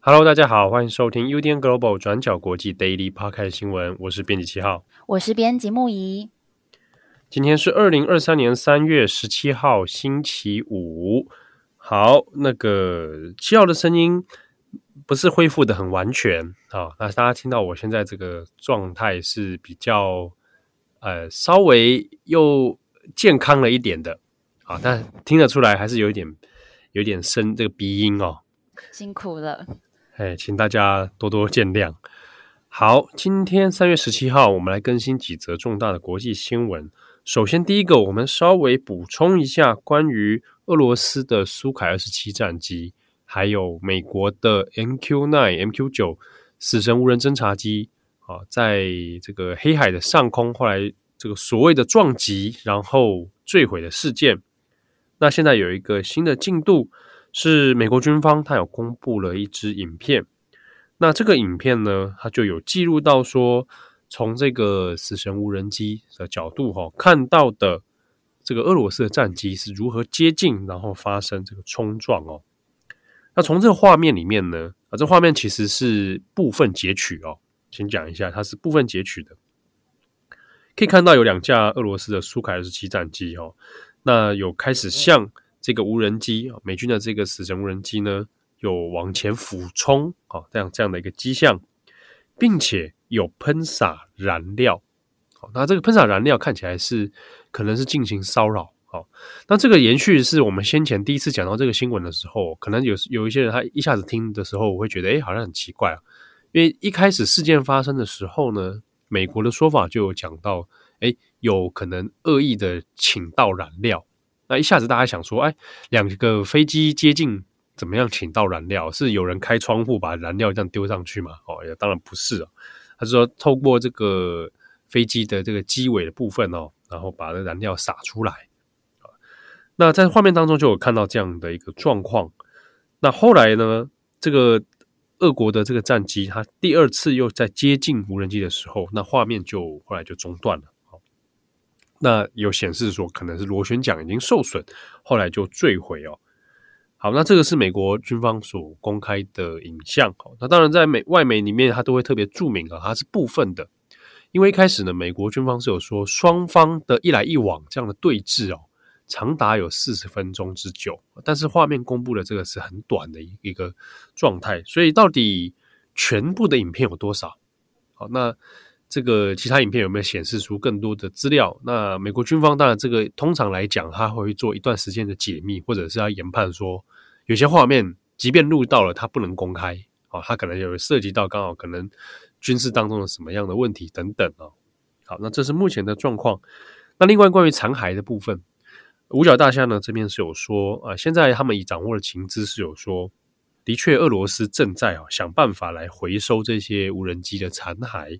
Hello，大家好，欢迎收听 UDN Global 转角国际 Daily Podcast 新闻，我是编辑七号，我是编辑木仪。今天是二零二三年三月十七号，星期五。好，那个七号的声音不是恢复的很完全啊。那大家听到我现在这个状态是比较呃稍微又健康了一点的啊，但听得出来还是有一点有点深这个鼻音哦，辛苦了。哎，请大家多多见谅。好，今天三月十七号，我们来更新几则重大的国际新闻。首先，第一个，我们稍微补充一下关于俄罗斯的苏凯二十七战机，还有美国的 MQ9、MQ9 死神无人侦察机啊，在这个黑海的上空，后来这个所谓的撞击，然后坠毁的事件。那现在有一个新的进度，是美国军方他有公布了一支影片。那这个影片呢，它就有记录到说。从这个死神无人机的角度哈，看到的这个俄罗斯的战机是如何接近，然后发生这个冲撞哦。那从这个画面里面呢，啊，这画面其实是部分截取哦，先讲一下，它是部分截取的。可以看到有两架俄罗斯的苏凯二十七战机哦，那有开始向这个无人机，美军的这个死神无人机呢，有往前俯冲啊，这样这样的一个迹象，并且。有喷洒燃料，好，那这个喷洒燃料看起来是可能是进行骚扰，好，那这个延续是我们先前第一次讲到这个新闻的时候，可能有有一些人他一下子听的时候，我会觉得，哎，好像很奇怪啊，因为一开始事件发生的时候呢，美国的说法就有讲到，哎，有可能恶意的倾倒燃料，那一下子大家想说，哎，两个飞机接近，怎么样请到燃料？是有人开窗户把燃料这样丢上去吗？哦，也当然不是啊。他说：“透过这个飞机的这个机尾的部分哦，然后把这燃料洒出来。那在画面当中就有看到这样的一个状况。那后来呢，这个俄国的这个战机，它第二次又在接近无人机的时候，那画面就后来就中断了。那有显示说可能是螺旋桨已经受损，后来就坠毁哦。”好，那这个是美国军方所公开的影像。那当然在美外媒里面，它都会特别注明啊，它是部分的。因为一开始呢，美国军方是有说双方的一来一往这样的对峙哦，长达有四十分钟之久。但是画面公布的这个是很短的一一个状态，所以到底全部的影片有多少？好，那这个其他影片有没有显示出更多的资料？那美国军方当然这个通常来讲，他会做一段时间的解密，或者是要研判说。有些画面，即便录到了，它不能公开哦，它可能有涉及到刚好可能军事当中的什么样的问题等等哦。好，那这是目前的状况。那另外关于残骸的部分，五角大厦呢这边是有说啊，现在他们已掌握的情资是有说，的确俄罗斯正在啊想办法来回收这些无人机的残骸。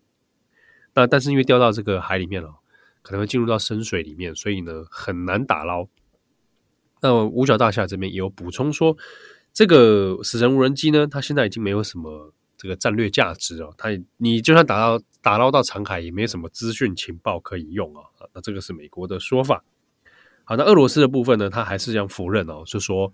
那但是因为掉到这个海里面了，可能会进入到深水里面，所以呢很难打捞。那五角大厦这边也有补充说，这个死神无人机呢，它现在已经没有什么这个战略价值哦，它你就算打到打捞到残骸，也没有什么资讯情报可以用啊。那这个是美国的说法。好，那俄罗斯的部分呢，它还是这样否认哦，就说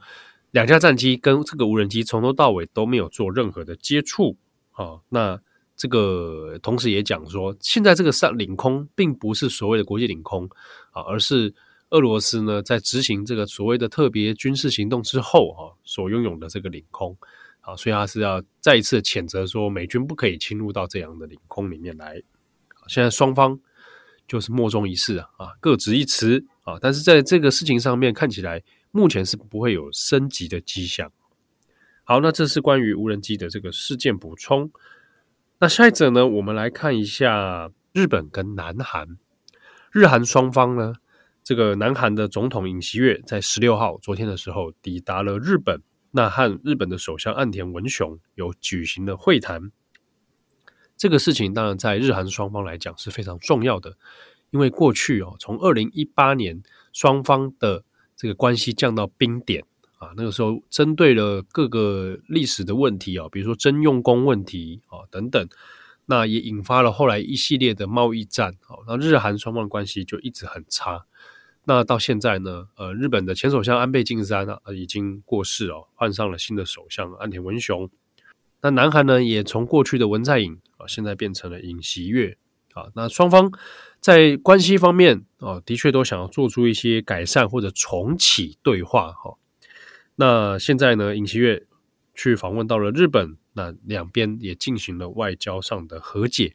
两架战机跟这个无人机从头到尾都没有做任何的接触啊。那这个同时也讲说，现在这个上领空并不是所谓的国际领空啊，而是。俄罗斯呢，在执行这个所谓的特别军事行动之后，啊，所拥有的这个领空，啊，所以他是要再一次谴责说，美军不可以侵入到这样的领空里面来。现在双方就是莫衷一是啊，啊，各执一词啊，但是在这个事情上面看起来，目前是不会有升级的迹象。好，那这是关于无人机的这个事件补充。那下一则呢，我们来看一下日本跟南韩，日韩双方呢。这个南韩的总统尹锡悦在十六号昨天的时候抵达了日本，那和日本的首相岸田文雄有举行了会谈。这个事情当然在日韩双方来讲是非常重要的，因为过去哦，从二零一八年双方的这个关系降到冰点啊。那个时候，针对了各个历史的问题啊，比如说征用工问题啊等等，那也引发了后来一系列的贸易战啊。那日韩双方关系就一直很差。那到现在呢，呃，日本的前首相安倍晋三啊已经过世哦，换上了新的首相岸田文雄。那南韩呢，也从过去的文在寅啊，现在变成了尹锡悦啊。那双方在关系方面啊，的确都想要做出一些改善或者重启对话哈。那现在呢，尹锡悦去访问到了日本，那两边也进行了外交上的和解。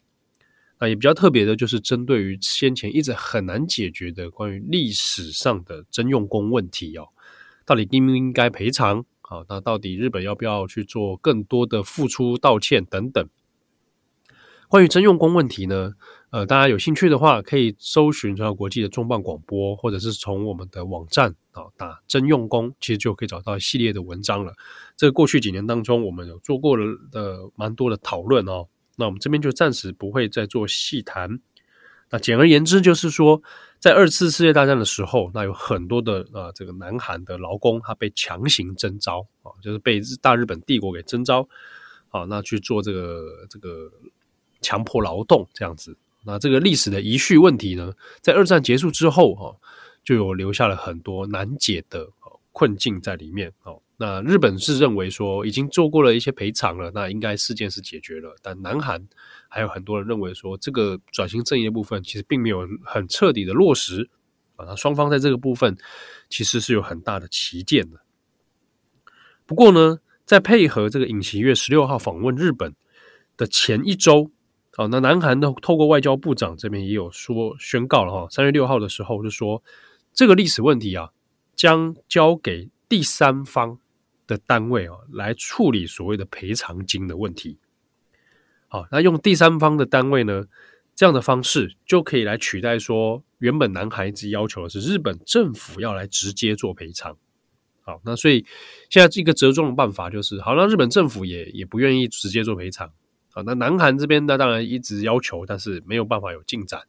那也比较特别的，就是针对于先前一直很难解决的关于历史上的征用工问题哦，到底应不应该赔偿？好，那到底日本要不要去做更多的付出道歉等等？关于征用工问题呢，呃，大家有兴趣的话，可以搜寻中央国际的重磅广播，或者是从我们的网站啊打征用工，其实就可以找到系列的文章了。这个过去几年当中，我们有做过了的蛮多的讨论哦。那我们这边就暂时不会再做细谈。那简而言之，就是说，在二次世界大战的时候，那有很多的啊，这个南韩的劳工他被强行征召啊，就是被大日本帝国给征召啊，那去做这个这个强迫劳动这样子。那这个历史的遗绪问题呢，在二战结束之后啊，就有留下了很多难解的困境在里面哦。那日本是认为说已经做过了一些赔偿了，那应该事件是解决了。但南韩还有很多人认为说，这个转型正义的部分其实并没有很彻底的落实啊。那双方在这个部分其实是有很大的歧见的。不过呢，在配合这个尹锡悦十六号访问日本的前一周啊，那南韩的透过外交部长这边也有说宣告了哈，三月六号的时候就说这个历史问题啊，将交给第三方。的单位哦，来处理所谓的赔偿金的问题。好，那用第三方的单位呢，这样的方式就可以来取代说，原本南韩一直要求的是日本政府要来直接做赔偿。好，那所以现在这个折中的办法就是，好，那日本政府也也不愿意直接做赔偿。那南韩这边呢，当然一直要求，但是没有办法有进展，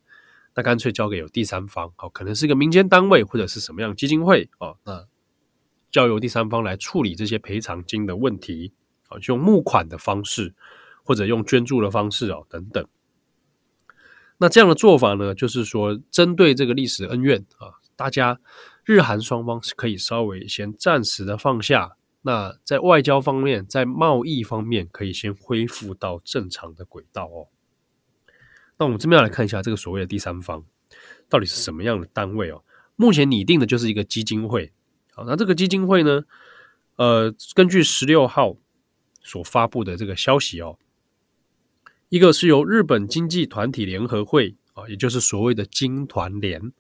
那干脆交给有第三方，好，可能是一个民间单位或者是什么样基金会哦，那。交由第三方来处理这些赔偿金的问题，啊，用募款的方式，或者用捐助的方式啊，等等。那这样的做法呢，就是说，针对这个历史恩怨啊，大家日韩双方是可以稍微先暂时的放下。那在外交方面，在贸易方面，可以先恢复到正常的轨道哦。那我们这边要来看一下这个所谓的第三方到底是什么样的单位哦。目前拟定的就是一个基金会。好那这个基金会呢，呃，根据十六号所发布的这个消息哦，一个是由日本经济团体联合会啊，也就是所谓的经团联，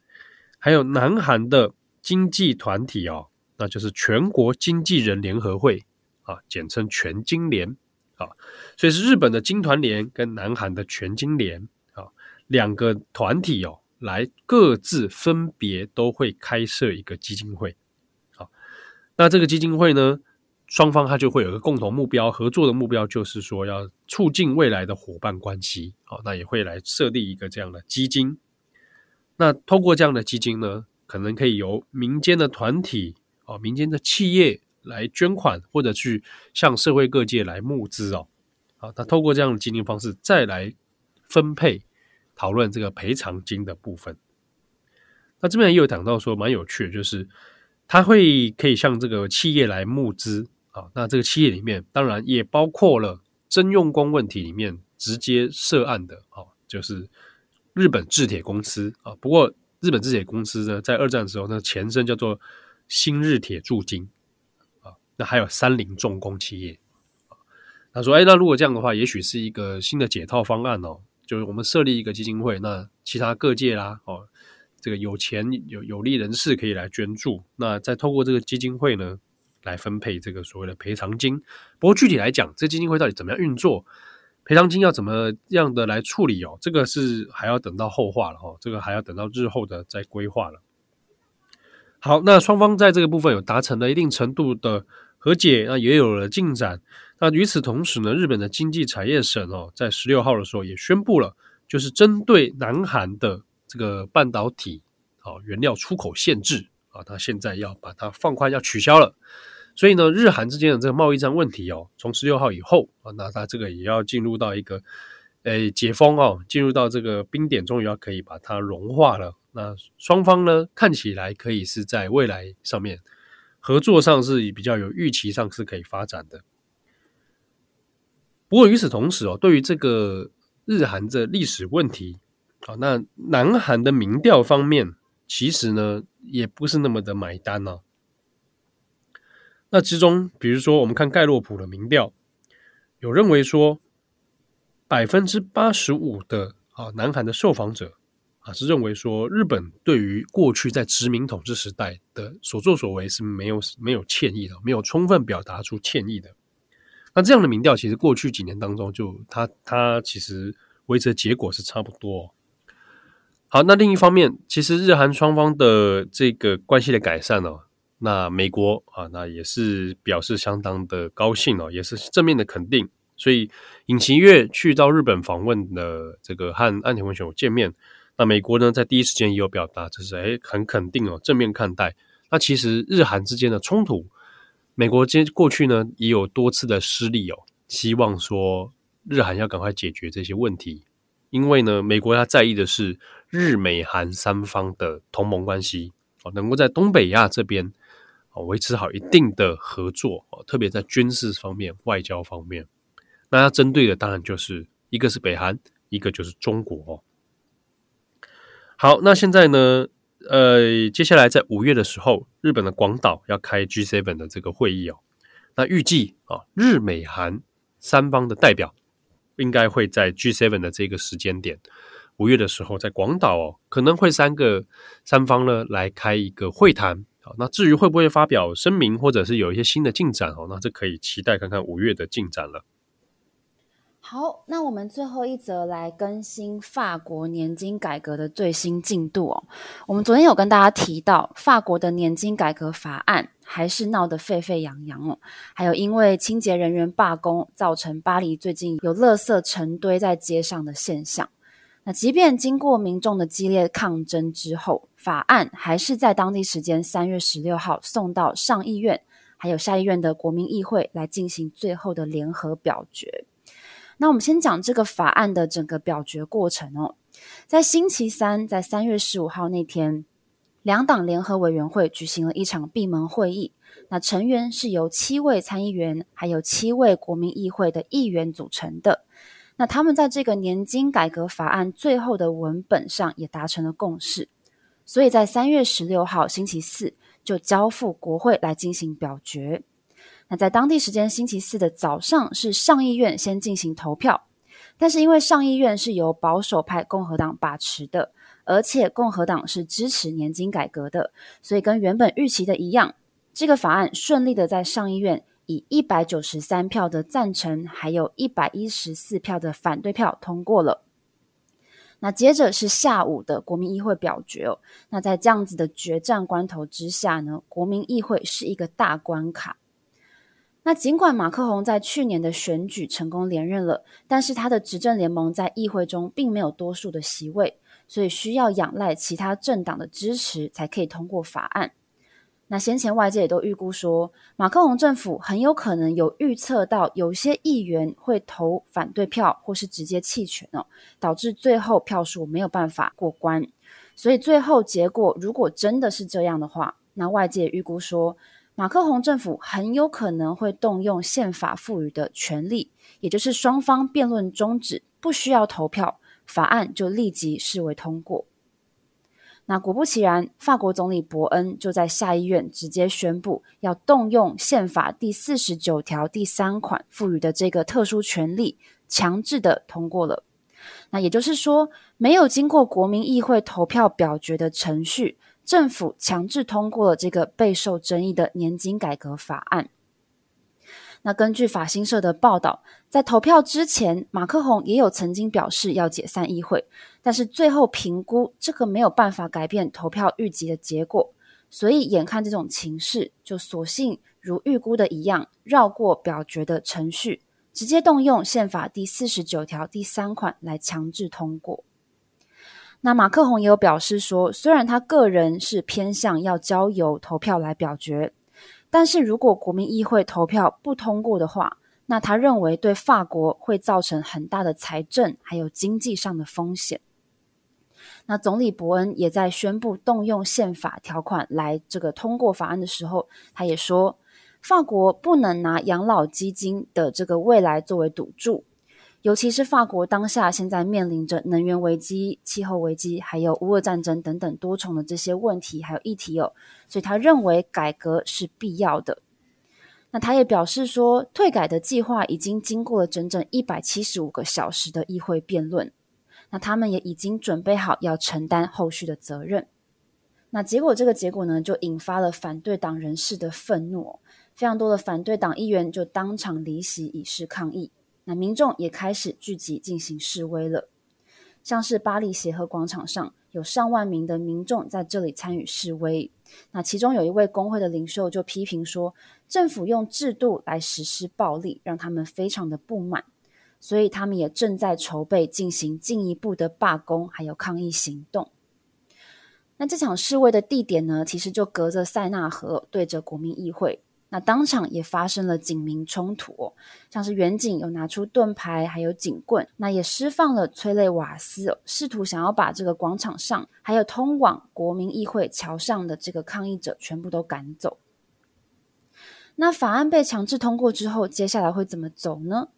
还有南韩的经济团体哦，那就是全国经纪人联合会啊，简称全经联啊，所以是日本的经团联跟南韩的全经联啊两个团体哦，来各自分别都会开设一个基金会啊。那这个基金会呢，双方它就会有一个共同目标，合作的目标就是说要促进未来的伙伴关系。啊，那也会来设立一个这样的基金。那通过这样的基金呢，可能可以由民间的团体、啊，民间的企业来捐款，或者去向社会各界来募资哦。好，他透过这样的基金方式再来分配讨论这个赔偿金的部分。那这边也有讲到说蛮有趣的，就是。他会可以向这个企业来募资啊，那这个企业里面当然也包括了征用工问题里面直接涉案的啊，就是日本制铁公司啊。不过日本制铁公司呢，在二战的时候，那前身叫做新日铁住金啊。那还有三菱重工企业啊。他说：“哎，那如果这样的话，也许是一个新的解套方案哦，就是我们设立一个基金会，那其他各界啦，哦。”这个有钱有有利人士可以来捐助，那再透过这个基金会呢，来分配这个所谓的赔偿金。不过具体来讲，这基金会到底怎么样运作，赔偿金要怎么样的来处理哦，这个是还要等到后话了哈，这个还要等到日后的再规划了。好，那双方在这个部分有达成了一定程度的和解，那也有了进展。那与此同时呢，日本的经济产业省哦，在十六号的时候也宣布了，就是针对南韩的。这个半导体啊原料出口限制啊，他现在要把它放宽，要取消了。所以呢，日韩之间的这个贸易战问题哦，从十六号以后啊，那它这个也要进入到一个诶解封哦，进入到这个冰点，终于要可以把它融化了。那双方呢，看起来可以是在未来上面合作上是比较有预期上是可以发展的。不过与此同时哦，对于这个日韩的历史问题，啊，那南韩的民调方面，其实呢也不是那么的买单哦。那之中，比如说我们看盖洛普的民调，有认为说百分之八十五的啊南韩的受访者啊是认为说日本对于过去在殖民统治时代的所作所为是没有没有歉意的，没有充分表达出歉意的。那这样的民调，其实过去几年当中就，就它它其实维持的结果是差不多。好，那另一方面，其实日韩双方的这个关系的改善呢、哦。那美国啊，那也是表示相当的高兴哦，也是正面的肯定。所以尹锡悦去到日本访问的这个和岸田文雄见面，那美国呢在第一时间也有表达，就是诶很肯定哦，正面看待。那其实日韩之间的冲突，美国今过去呢也有多次的施力哦，希望说日韩要赶快解决这些问题，因为呢美国他在意的是日美韩三方的同盟关系哦，能够在东北亚这边。维持好一定的合作哦，特别在军事方面、外交方面。那要针对的当然就是一个是北韩，一个就是中国。好，那现在呢，呃，接下来在五月的时候，日本的广岛要开 G7 的这个会议哦。那预计啊，日美韩三方的代表应该会在 G7 的这个时间点，五月的时候在广岛哦，可能会三个三方呢来开一个会谈。好，那至于会不会发表声明，或者是有一些新的进展哦，那这可以期待看看五月的进展了。好，那我们最后一则来更新法国年金改革的最新进度哦。我们昨天有跟大家提到，法国的年金改革法案还是闹得沸沸扬扬哦，还有因为清洁人员罢工，造成巴黎最近有垃圾成堆在街上的现象。那即便经过民众的激烈抗争之后，法案还是在当地时间三月十六号送到上议院，还有下议院的国民议会来进行最后的联合表决。那我们先讲这个法案的整个表决过程哦。在星期三，在三月十五号那天，两党联合委员会举行了一场闭门会议。那成员是由七位参议员，还有七位国民议会的议员组成的。那他们在这个年金改革法案最后的文本上也达成了共识，所以在三月十六号星期四就交付国会来进行表决。那在当地时间星期四的早上是上议院先进行投票，但是因为上议院是由保守派共和党把持的，而且共和党是支持年金改革的，所以跟原本预期的一样，这个法案顺利的在上议院。以一百九十三票的赞成，还有一百一十四票的反对票通过了。那接着是下午的国民议会表决哦。那在这样子的决战关头之下呢，国民议会是一个大关卡。那尽管马克宏在去年的选举成功连任了，但是他的执政联盟在议会中并没有多数的席位，所以需要仰赖其他政党的支持才可以通过法案。那先前外界也都预估说，马克宏政府很有可能有预测到有些议员会投反对票，或是直接弃权哦，导致最后票数没有办法过关。所以最后结果如果真的是这样的话，那外界预估说，马克宏政府很有可能会动用宪法赋予的权利，也就是双方辩论终止，不需要投票，法案就立即视为通过。那果不其然，法国总理伯恩就在下议院直接宣布，要动用宪法第四十九条第三款赋予的这个特殊权利，强制的通过了。那也就是说，没有经过国民议会投票表决的程序，政府强制通过了这个备受争议的年金改革法案。那根据法新社的报道，在投票之前，马克宏也有曾经表示要解散议会，但是最后评估这个没有办法改变投票预计的结果，所以眼看这种情势，就索性如预估的一样，绕过表决的程序，直接动用宪法第四十九条第三款来强制通过。那马克宏也有表示说，虽然他个人是偏向要交由投票来表决，但是如果国民议会投票不通过的话，那他认为对法国会造成很大的财政还有经济上的风险。那总理伯恩也在宣布动用宪法条款来这个通过法案的时候，他也说，法国不能拿养老基金的这个未来作为赌注，尤其是法国当下现在面临着能源危机、气候危机，还有乌俄战争等等多重的这些问题还有议题哦，所以他认为改革是必要的。那他也表示说，退改的计划已经经过了整整一百七十五个小时的议会辩论，那他们也已经准备好要承担后续的责任。那结果这个结果呢，就引发了反对党人士的愤怒。非常多的反对党议员就当场离席以示抗议，那民众也开始聚集进行示威了。像是巴黎协和广场上有上万名的民众在这里参与示威，那其中有一位工会的领袖就批评说，政府用制度来实施暴力，让他们非常的不满，所以他们也正在筹备进行进一步的罢工还有抗议行动。那这场示威的地点呢，其实就隔着塞纳河，对着国民议会。那当场也发生了警民冲突，像是远警有拿出盾牌，还有警棍，那也释放了催泪瓦斯，试图想要把这个广场上还有通往国民议会桥上的这个抗议者全部都赶走。那法案被强制通过之后，接下来会怎么走呢？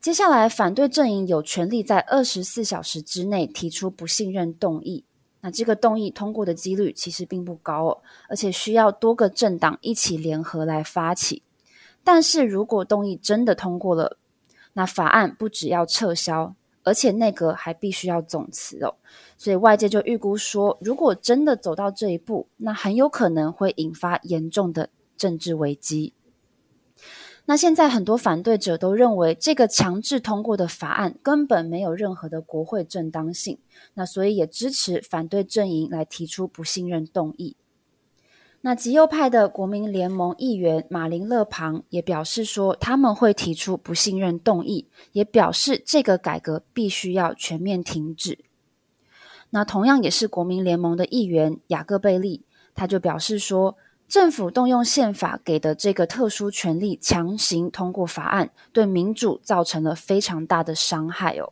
接下来反对阵营有权利在二十四小时之内提出不信任动议。那这个动议通过的几率其实并不高哦，而且需要多个政党一起联合来发起。但是如果动议真的通过了，那法案不只要撤销，而且内阁还必须要总辞哦。所以外界就预估说，如果真的走到这一步，那很有可能会引发严重的政治危机。那现在很多反对者都认为，这个强制通过的法案根本没有任何的国会正当性，那所以也支持反对阵营来提出不信任动议。那极右派的国民联盟议员马林勒庞也表示说，他们会提出不信任动议，也表示这个改革必须要全面停止。那同样也是国民联盟的议员雅各贝利，他就表示说，政府动用宪法给的这个特殊权利，强行通过法案，对民主造成了非常大的伤害哦。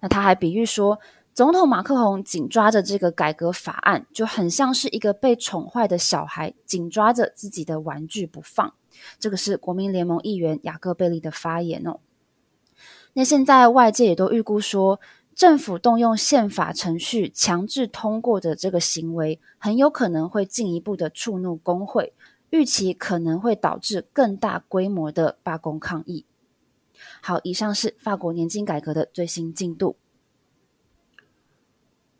那他还比喻说，总统马克宏紧抓着这个改革法案，就很像是一个被宠坏的小孩紧抓着自己的玩具不放。这个是国民联盟议员雅各贝利的发言哦。那现在外界也都预估说，政府动用宪法程序强制通过的这个行为，很有可能会进一步的触怒工会，预期可能会导致更大规模的罢工抗议。好，以上是法国年金改革的最新进度。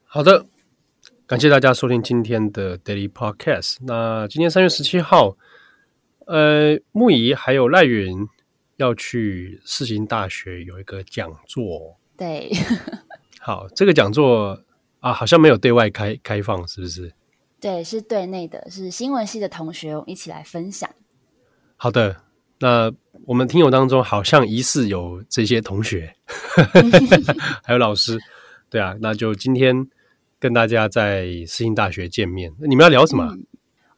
好的，感谢大家收听今天的 Daily Podcast。那今天三月十七号，呃，木仪还有赖云要去世新大学有一个讲座。对。好，这个讲座啊，好像没有对外开开放，是不是？对，是对内的，是新闻系的同学我们一起来分享。好的，那我们听友当中好像疑似有这些同学，还有老师，对啊，那就今天跟大家在世新大学见面，你们要聊什么？嗯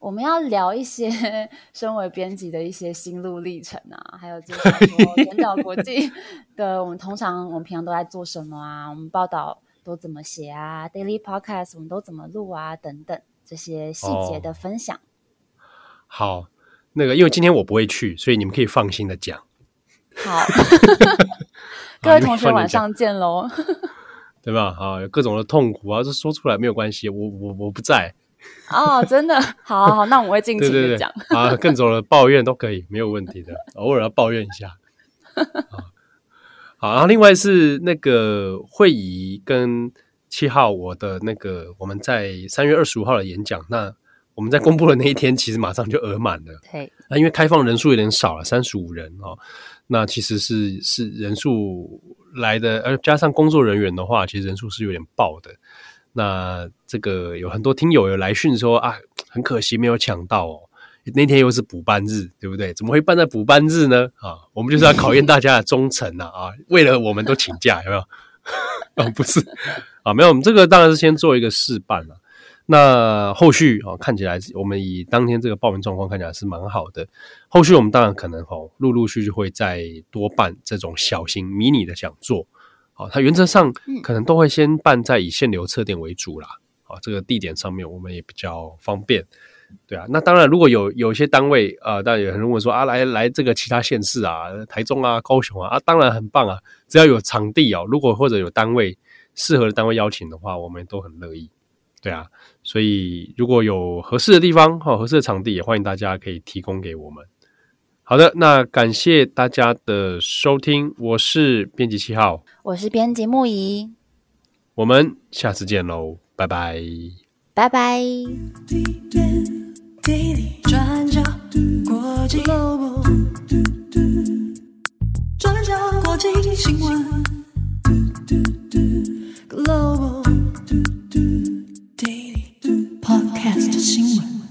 我们要聊一些 身为编辑的一些心路历程啊，还有就是 说转角国际的我们通常我们平常都在做什么啊？我们报道都怎么写啊？Daily Podcast 我们都怎么录啊？等等这些细节的分享。哦。好，那个因为今天我不会去，所以你们可以放心的讲。好，各位同学晚上见喽，对吧？好，有各种的痛苦啊，这说出来没有关系，我我我不在。哦，真的，好，好，好，那我会尽情的讲啊，更走了抱怨都可以，没有问题的，偶尔要抱怨一下。好，然后另外是那个会议跟七号，我的那个我们在三月二十五号的演讲，那我们在公布的那一天，其实马上就额满了。对，那因为开放人数有点少了，三十五人哦，那其实是是人数来的，而加上工作人员的话，其实人数是有点爆的。那这个有很多听友有来讯说啊，很可惜没有抢到哦。那天又是补班日，对不对？怎么会办在补班日呢？啊，我们就是要考验大家的忠诚呐啊，啊！为了我们都请假，有没有？啊，不是啊，没有，我们这个当然是先做一个试办了。那后续啊，看起来我们以当天这个报名状况看起来是蛮好的。后续我们当然可能哦，陆陆续续会再多办这种小型迷你的讲座。好，它原则上可能都会先办在以限流测点为主啦。啊，这个地点上面我们也比较方便。对啊，那当然如果有有一些单位啊，当然有人问说啊，来来这个其他县市啊，台中啊、高雄啊，啊，当然很棒啊，只要有场地哦，如果或者有单位适合的单位邀请的话，我们都很乐意。对啊，所以如果有合适的地方哈，合适的场地，也欢迎大家可以提供给我们。好的，那感谢大家的收听，我是编辑七号，我是编辑木仪，我们下次见喽，拜拜，拜拜。Podcast 新闻。